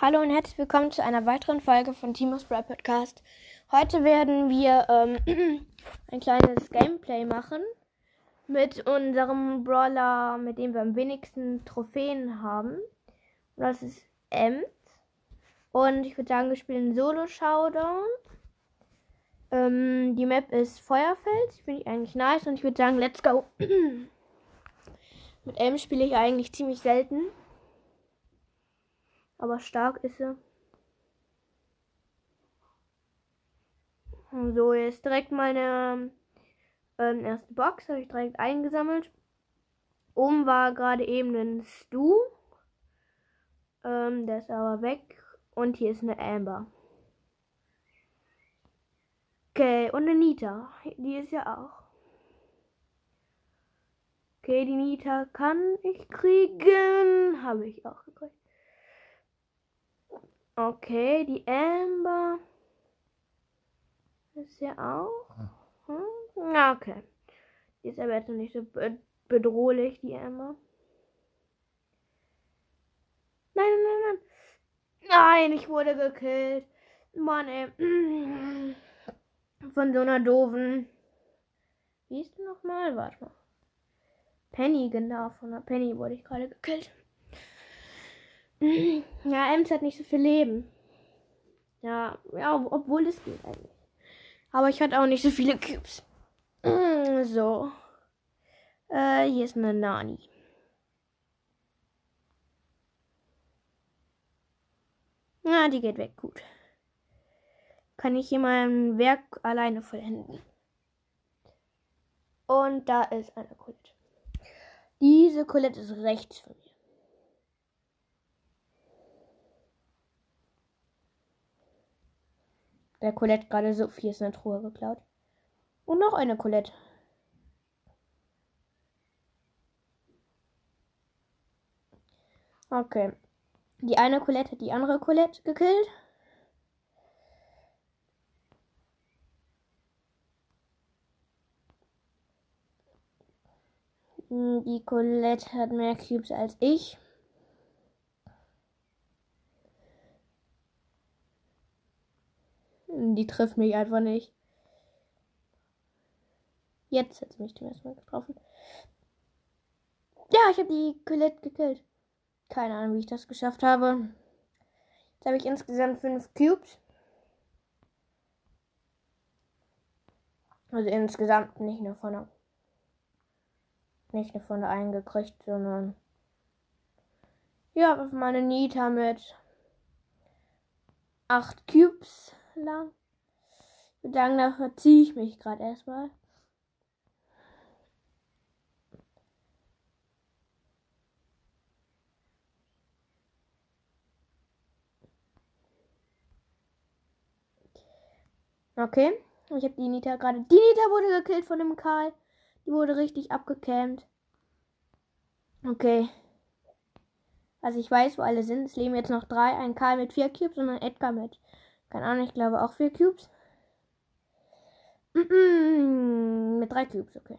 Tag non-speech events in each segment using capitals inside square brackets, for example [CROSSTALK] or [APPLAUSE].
Hallo und herzlich willkommen zu einer weiteren Folge von Timos Brawl Podcast. Heute werden wir ähm, [CLEARS THROAT] ein kleines Gameplay machen mit unserem Brawler, mit dem wir am wenigsten Trophäen haben. Und das ist Ems. Und ich würde sagen, wir spielen Solo-Showdown. Ähm, die Map ist Feuerfeld. Finde ich eigentlich nice. Und ich würde sagen, let's go. [CLEARS THROAT] mit Ems spiele ich eigentlich ziemlich selten. Aber stark ist er. So, jetzt direkt meine ähm, erste Box. Habe ich direkt eingesammelt. Oben war gerade eben ein Stu. Ähm, der ist aber weg. Und hier ist eine Amber. Okay, und eine Nita. Die ist ja auch. Okay, die Nita kann ich kriegen. Habe ich auch gekriegt. Okay, die Amber. Ist ja auch. Hm? Ja, okay. Die ist aber jetzt nicht so bedrohlich, die Amber. Nein, nein, nein, nein. Nein, ich wurde gekillt. Mann, ey. [CLEARS THROAT] Von so einer doofen. Wie ist du nochmal? Warte mal. Penny, genau. Von einer Penny wurde ich gerade gekillt. [CLEARS THROAT] Ja, Ems hat nicht so viel Leben. Ja, ja, obwohl es geht eigentlich. Aber ich hatte auch nicht so viele Cubes. [CLEARS THROAT] So. Äh, hier ist eine Nani. Na, die geht weg. Gut. Kann ich hier mein Werk alleine vollenden. Und da ist eine Colette. Diese Colette ist rechts von mir. Der Colette gerade so viel ist in der Truhe geklaut. Und noch eine Colette. Okay. Die eine Colette hat die andere Colette gekillt. Die Colette hat mehr Cubes als ich. Die trifft mich einfach nicht. Jetzt hat sie mich zum ersten Mal getroffen. Ja, ich habe die Colette gekillt. Keine Ahnung, wie ich das geschafft habe. Jetzt habe ich insgesamt fünf Cubes. Also insgesamt nicht nur von der nicht nur von der einen gekriegt, sondern ja, meine Nita mit acht Cubes lang. Ich würde verziehe ich mich gerade erstmal. Okay. Ich habe die Nita gerade. Die Nita wurde gekillt von dem Karl. Die wurde richtig abgecampt. Okay. Also ich weiß, wo alle sind. Es leben jetzt noch drei. Ein Karl mit vier Cubes und ein Edgar mit keine Ahnung, ich glaube auch vier Cubes. Mm -mm, mit drei Cubes, okay.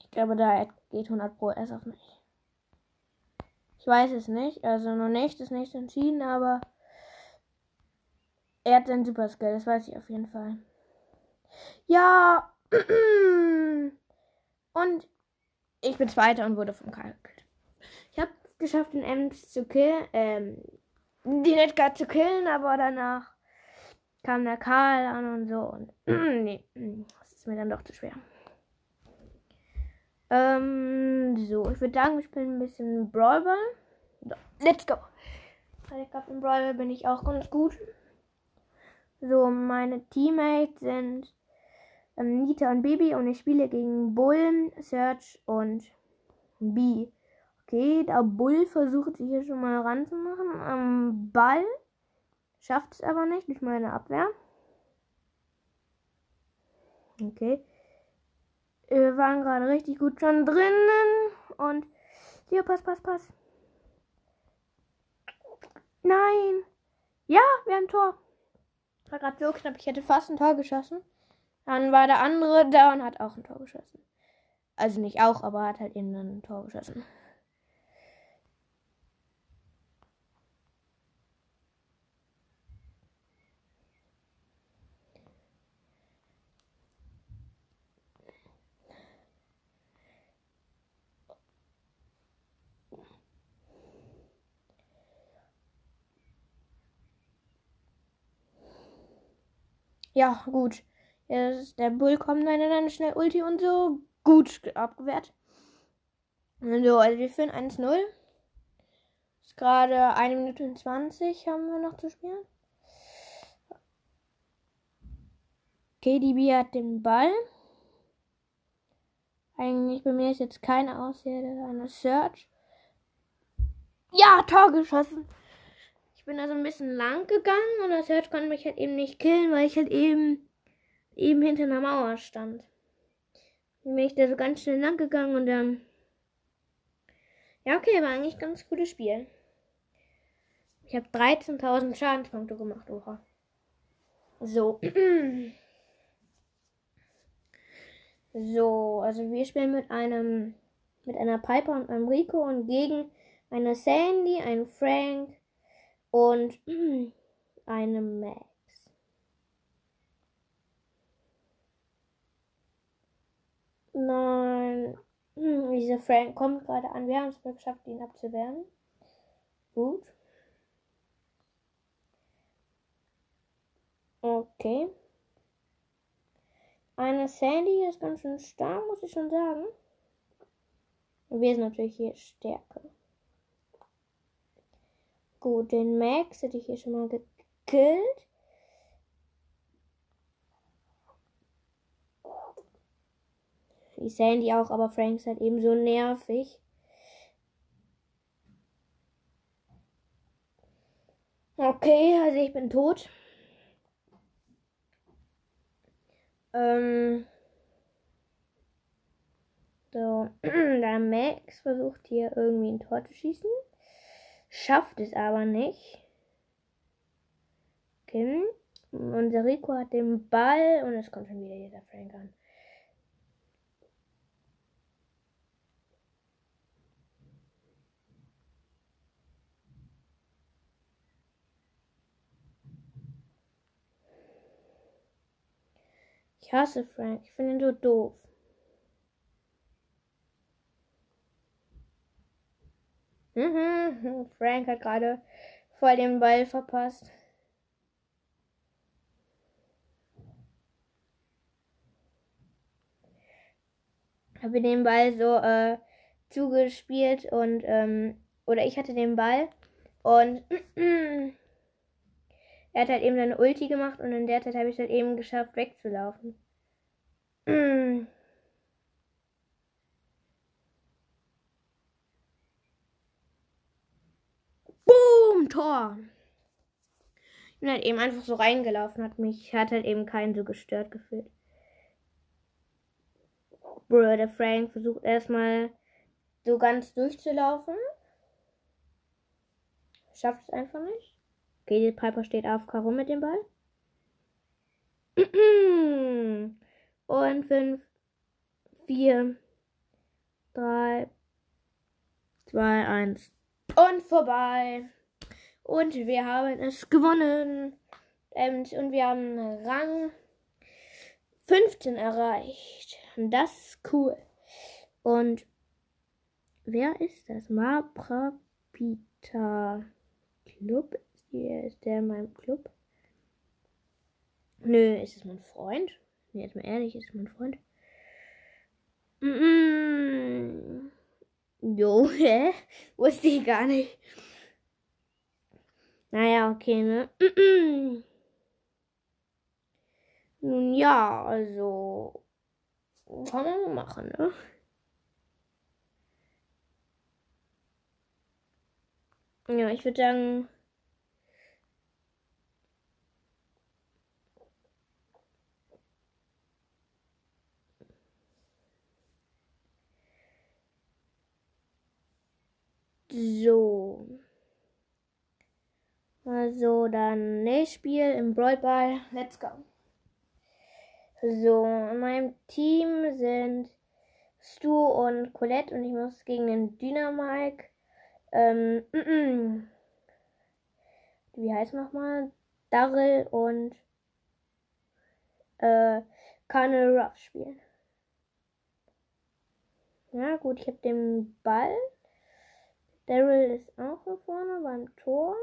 Ich glaube, da geht 100 Pro erst auf mich. Ich weiß es nicht, also noch nicht, ist nicht entschieden, aber er hat seinen Super Skill, das weiß ich auf jeden Fall. Ja! [CLEARS THROAT] Und ich bin Zweiter und wurde vom Karl. Ich habe es geschafft, den Ems zu killen, ähm, die nicht gerade zu killen, aber danach kam der Karl an und so. Und [CLEARS THROAT] nee, das ist mir dann doch zu schwer. Ähm, so, ich würde sagen, wir spielen ein bisschen Brawl Ball. So, let's go. Ich glaube, im Brawl Ball bin ich auch ganz gut. So, meine Teammates sind ähm, Nita und Baby und ich spiele gegen Bullen, Search und B. Okay, der Bull versucht sich hier schon mal ranzumachen am Ball. Schafft es aber nicht durch meine Abwehr. Okay. Wir waren gerade richtig gut schon drinnen. Und hier, pass, pass, pass. Nein. Ja, wir haben ein Tor. War gerade so knapp, ich hätte fast ein Tor geschossen. Dann war der andere da und hat auch ein Tor geschossen. Also nicht auch, aber hat halt eben ein Tor geschossen. Ja, gut. Jetzt der Bull kommt dann, dann schnell Ulti und so. Gut abgewehrt. So, also wir führen 1-0. Ist gerade 1 Minute und 20 haben wir noch zu spielen. KDB hat den Ball. Eigentlich bei mir ist jetzt keine Aussage, eine Search. Ja, Tor geschossen. Bin also ein bisschen lang gegangen und der Search konnte mich halt eben nicht killen, weil ich halt eben eben hinter einer Mauer stand. Dann bin ich da so ganz schnell lang gegangen und dann. Ja, okay, war eigentlich ein ganz gutes Spiel. Ich habe 13.000 Schadenspunkte gemacht, oha. So. [CLEARS THROAT] so, also wir spielen mit einem, mit einer Piper und einem Rico und gegen eine Sandy, einen Frank und [CLEARS THROAT] eine Max. Nein. [CLEARS THROAT] Hm, dieser Frank kommt gerade an. Wir haben es geschafft, ihn abzuwehren. Gut. Okay. Eine Sandy ist ganz schön stark, muss ich schon sagen. Wir sind natürlich hier stärker. Gut, den Max hätte ich hier schon mal gekillt. Die Sandy auch, aber Frank ist halt eben so nervig. Okay, also ich bin tot. Ähm. So, [CLEARS THROAT] der Max versucht hier irgendwie ein Tor zu schießen. Schafft es aber nicht. Okay. Unser Rico hat den Ball und es kommt schon wieder dieser Frank an. Ich hasse Frank. Ich finde ihn so doof. Mhm. Frank hat gerade voll den Ball verpasst. Habe den Ball so äh, zugespielt und ähm, oder ich hatte den Ball und [CLEARS THROAT] Er hat halt eben seine Ulti gemacht und in der Zeit habe ich es halt eben geschafft, wegzulaufen. [CLEARS THROAT] Mm. Boom, Tor. Ich bin halt eben einfach so reingelaufen, hat mich, hat halt eben keinen so gestört gefühlt. Bro, der Frank versucht erstmal so ganz durchzulaufen. Schafft es einfach nicht. Okay, Piper steht auf rum mit dem Ball. [CLEARS THROAT] Und 5, 4, 3, 2, 1. Und vorbei. Und wir haben es gewonnen. Und wir haben Rang 15 erreicht. Das ist cool. Und wer ist das? Maprapita Club hier ist der in meinem Club. Nö, ist es mein Freund? Nee, jetzt mal ehrlich, ist es mein Freund? Mm -mm. Jo, [LAUGHS] hä? Wusste ich gar nicht. Naja, okay, ne? [CLEARS THROAT] Nun ja, also. Kann man machen, ne? Ja, ich würde sagen. So. Also dann nächstes Spiel im Brawl Ball. Let's go. So, in meinem Team sind Stu und Colette und ich muss gegen den Dynamike. Ähm, [CLEARS THROAT] wie heißt nochmal? Daryl und äh, Colonel Ruff spielen. Ja, gut, ich habe den Ball. Daryl ist auch hier vorne beim Tor.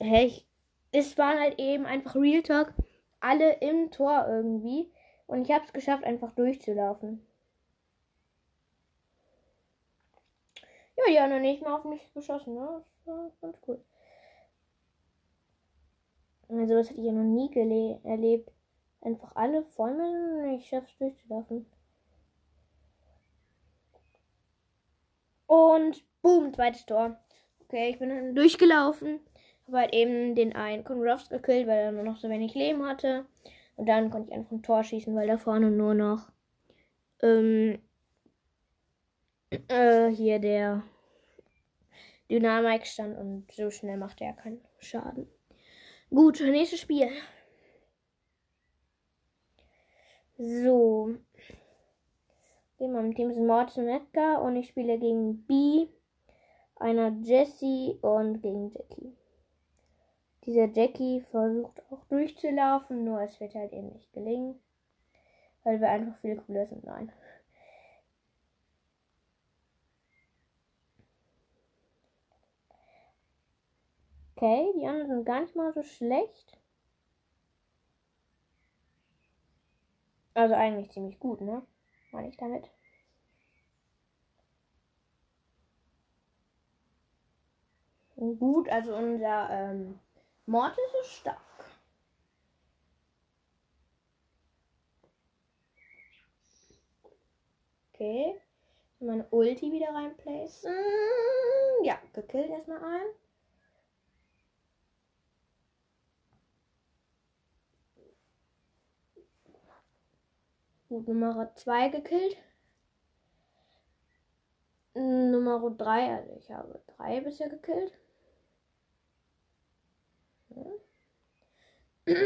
Hä? Ich, es waren halt eben einfach Real Talk alle im Tor irgendwie. Und ich habe es geschafft, einfach durchzulaufen. Ja, die haben noch nicht mal auf mich geschossen, ne? Das war ganz cool. Also, das hätte ich ja noch nie erlebt. Einfach alle voll mit und ich schaff's durchzulaufen. Und boom, zweites Tor. Okay, ich bin dann durchgelaufen. Habe halt eben den einen Konrads gekillt, weil er nur noch so wenig Leben hatte. Und dann konnte ich einfach ein Tor schießen, weil da vorne nur noch ähm, äh, hier der Dynamik stand und so schnell machte er keinen Schaden. Gut, nächstes Spiel. So. In meinem Team sind Mortis und Edgar und ich spiele gegen B, einer Jessie und gegen Jackie. Dieser Jackie versucht auch durchzulaufen, nur es wird halt eben nicht gelingen. Weil wir einfach viel cooler sind. Nein. Okay, die anderen sind gar nicht mal so schlecht. Also eigentlich ziemlich gut, ne? Meine ich damit. Gut, also unser ähm, Mortis ist stark. Okay. Meine Ulti wieder reinplacen. Ja, gekillt erstmal ein. Gut, Nummer 2 gekillt. Nummer 3, also ich habe 3 bisher gekillt. Ja.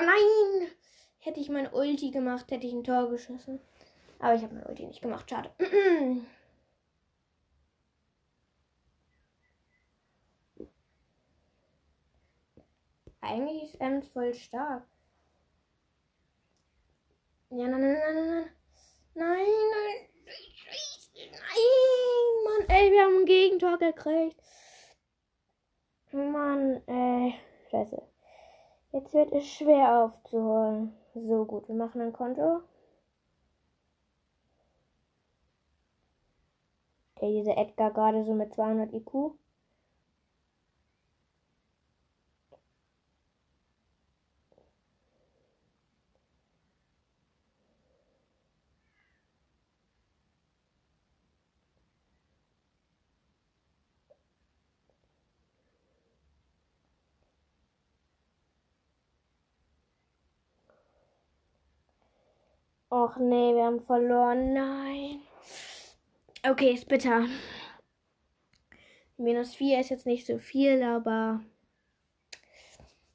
nein! Hätte ich mein Ulti gemacht, hätte ich ein Tor geschossen. Aber ich habe mein Ulti nicht gemacht, schade. [CLEARS THROAT] Eigentlich ist Ems voll stark. Ja, nein, nein, nein, nein. Nein, nein. Nein, Mann, ey, wir haben ein Gegentor gekriegt. Mann, ey. Scheiße. Jetzt wird es schwer aufzuholen. So gut, wir machen ein Konto. Okay, dieser Edgar gerade so mit 200 IQ. Och nee, wir haben verloren. Nein. Okay, ist bitter. Minus 4 ist jetzt nicht so viel, aber.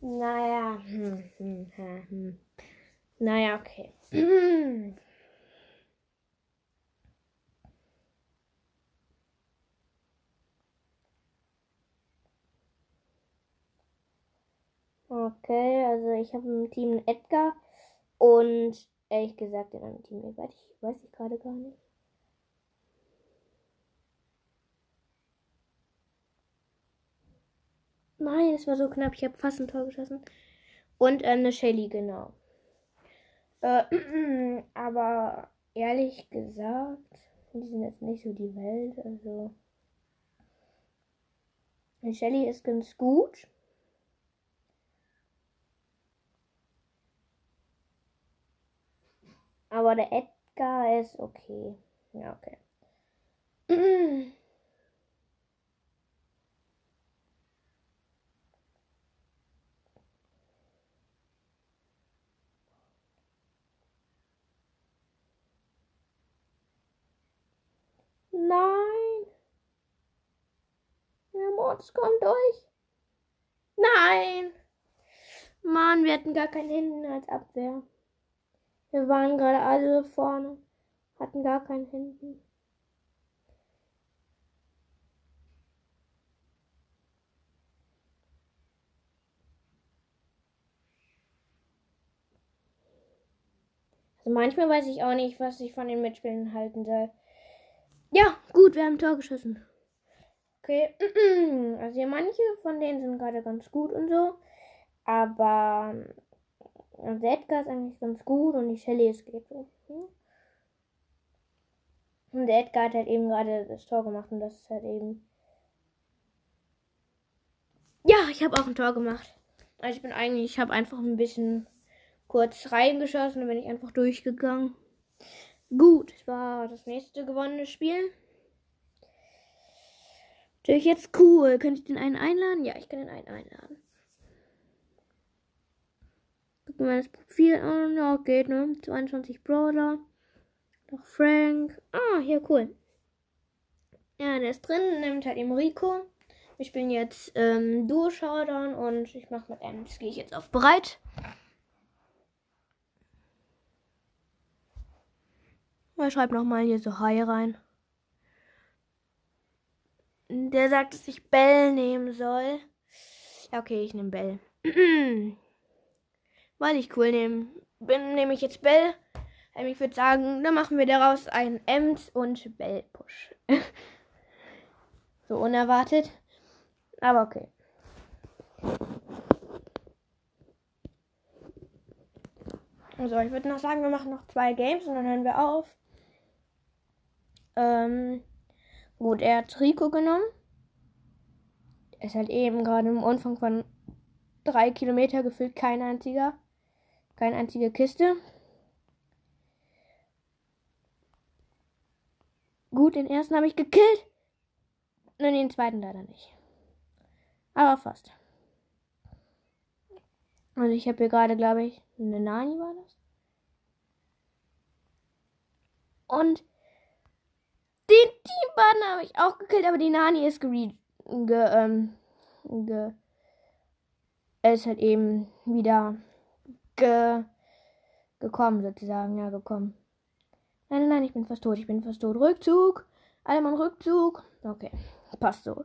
Naja. Naja, okay. Okay, also ich habe im Team Edgar und ehrlich gesagt in einem Team ich, weiß ich gerade gar nicht. Nein, es war so knapp. Ich habe fast ein Tor geschossen. Und äh, eine Shelly, genau. Äh, [CLEARS THROAT] aber ehrlich gesagt, die sind jetzt nicht so die Welt. Also. Shelly ist ganz gut. Aber der Edgar ist okay. Ja, okay. Nein. Der Mords kommt durch. Nein. Mann, wir hatten gar keinen Hinten als Abwehr. Wir waren gerade alle vorne, hatten gar keinen hinten. Also manchmal weiß ich auch nicht, was ich von den Mitspielern halten soll. Ja, gut, wir haben Tor geschossen. Okay, [CLEARS THROAT] also ja, manche von denen sind gerade ganz gut und so. Aber ähm, der Edgar ist eigentlich ganz gut und die Shelly ist geht so. Und der Edgar hat halt eben gerade das Tor gemacht und das ist halt eben. Ja, ich habe auch ein Tor gemacht. Also ich bin eigentlich, ich habe einfach ein bisschen kurz reingeschossen und bin ich einfach durchgegangen. Gut, das war das nächste gewonnene Spiel. Natürlich jetzt cool. Könnte ich den einen einladen? Ja, ich kann den einen einladen. Gucken wir das Profil an. Ja, geht, ne? 22 Brawler. Noch Frank. Ah, hier, cool. Ja, der ist drin. Nimmt halt eben Rico. Wir spielen jetzt ähm, Duo Showdown und ich mache mit Ems. Gehe ich jetzt auf bereit. Ich schreibe nochmal hier so Hi rein. Der sagt, dass ich Bell nehmen soll. Ja, okay, ich nehme Bell. [CLEARS THROAT] Weil ich cool nehmen bin, nehme ich jetzt Bell. Ähm, ich würde sagen, dann machen wir daraus einen Ems und Bell-Push. [LAUGHS] so unerwartet. Aber okay. Also, ich würde noch sagen, wir machen noch zwei Games und dann hören wir auf. Ähm, gut, er hat Rico genommen. Er ist halt eben gerade im Umfang von drei Kilometer gefüllt, kein einziger. Keine einzige Kiste. Gut, den ersten habe ich gekillt. Nur den zweiten leider nicht. Aber fast. Also ich habe hier gerade, glaube ich, eine Nani war das. Und den Teampartner habe ich auch gekillt, aber die Nani ist ge, ge, ähm, ge ist halt eben wieder ge gekommen, sozusagen, ja, gekommen. Nein, nein, nein, ich bin fast tot, ich bin fast tot. Rückzug. Alle Mann Rückzug. Okay, passt so.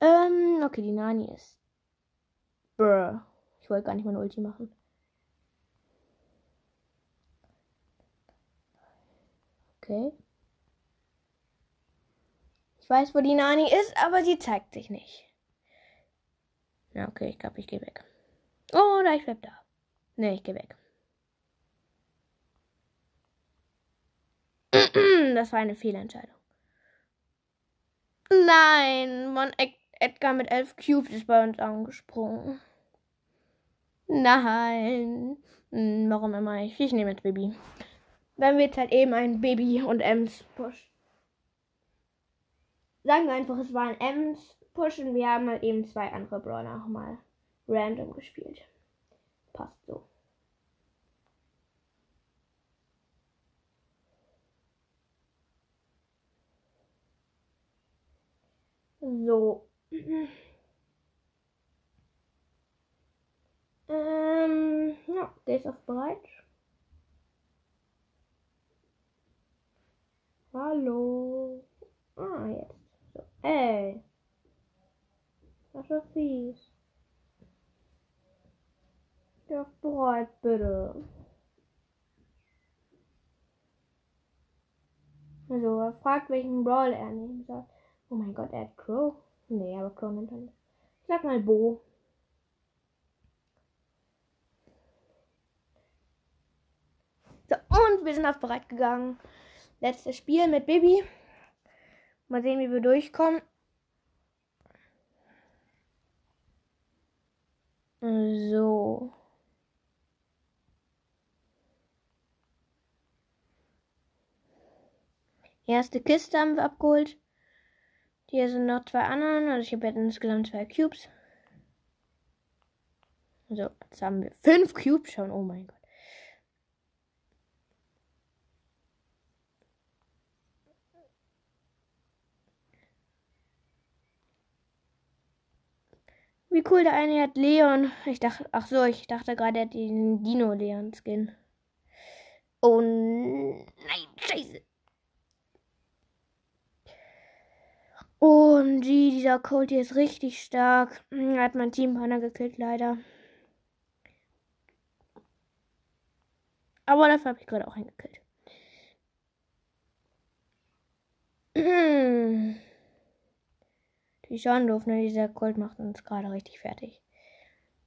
Ähm, okay, die Nani ist. Brr. Ich wollte gar nicht meine Ulti machen. Okay. Ich weiß, wo die Nani ist, aber sie zeigt sich nicht. Ja, okay, ich glaube, ich gehe weg. Oh, da, ich bleib da. Ne, ich gehe weg. [CLEARS THROAT] Das war eine Fehlentscheidung. Nein, Mann, Edgar mit elf Cubes ist bei uns angesprungen. Nein. Hm, warum immer ich? Ich nehme jetzt Baby. Dann wird halt eben ein Baby und Ems Push. Sagen wir einfach, es war ein Ems Push und wir haben halt eben zwei andere Brawler nochmal random gespielt. Passt so. So. Ähm, ja, der ist auf bereit. Hallo. Ah, jetzt. So. Ey. Das ist fies. Ist bereit, bitte. Also, er fragt, welchen Brawl er nehmen soll. Oh mein Gott, er hat Crow. Nee, aber Crow nimmt er nicht. Ich sag mal Bo. So, und wir sind auf bereit gegangen. Letztes Spiel mit Bibi. Mal sehen, wie wir durchkommen. So. Erste Kiste haben wir abgeholt. Hier sind noch zwei anderen. Also ich habe jetzt insgesamt zwei Cubes. So, jetzt haben wir fünf Cubes schon. Oh mein Gott. Wie cool, der eine hat Leon. Ich dachte, ach so, ich dachte gerade, er hat den Dino Leon Skin. Oh nein, scheiße. Und die, dieser Colt hier ist richtig stark. Er hat mein Teampartner gekillt, leider. Aber dafür habe ich gerade auch hingekillt. [CLEARS THROAT] Die schon doof, ne? Dieser Kult macht uns gerade richtig fertig.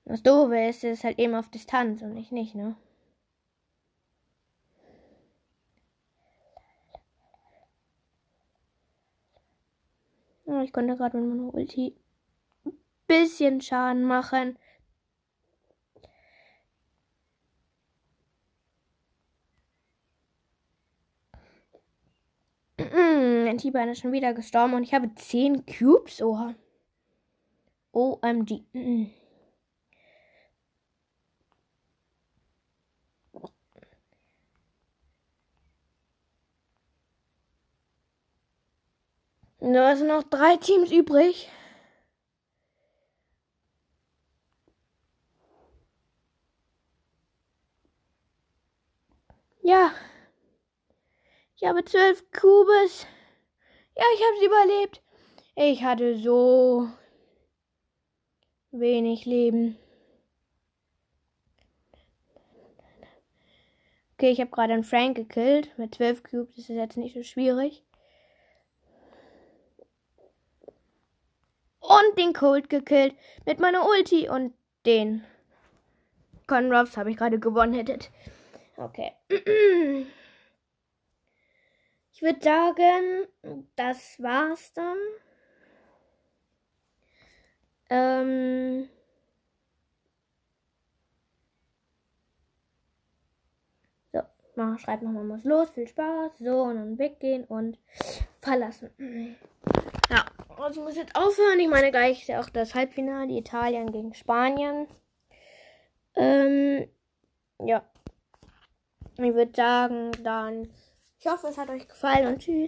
Das Doofe ist, es ist halt eben auf Distanz und ich nicht, ne? Ich konnte gerade mit meiner Ulti ein bisschen Schaden machen. Mein T-Bane ist schon wieder gestorben und ich habe 10 Cubes. Oha. OMG. Da sind noch drei Teams übrig. Ja. Ich habe zwölf Kubes. Ja, ich habe sie überlebt. Ich hatte so wenig Leben. Okay, ich habe gerade einen Frank gekillt. Mit zwölf Cubes ist es jetzt nicht so schwierig. Und den Cold gekillt mit meiner Ulti und den Conroffs habe ich gerade gewonnen hättet. Okay. [CLEARS THROAT] Ich würde sagen, das war's dann. Ähm so, mal, schreib nochmal was los. Viel Spaß. So, und dann weggehen und verlassen. Also ich muss jetzt aufhören. Ich meine, gleich auch das Halbfinale Italien gegen Spanien. Ähm, ja. Ich würde sagen, dann ich hoffe, es hat euch gefallen und tschüss.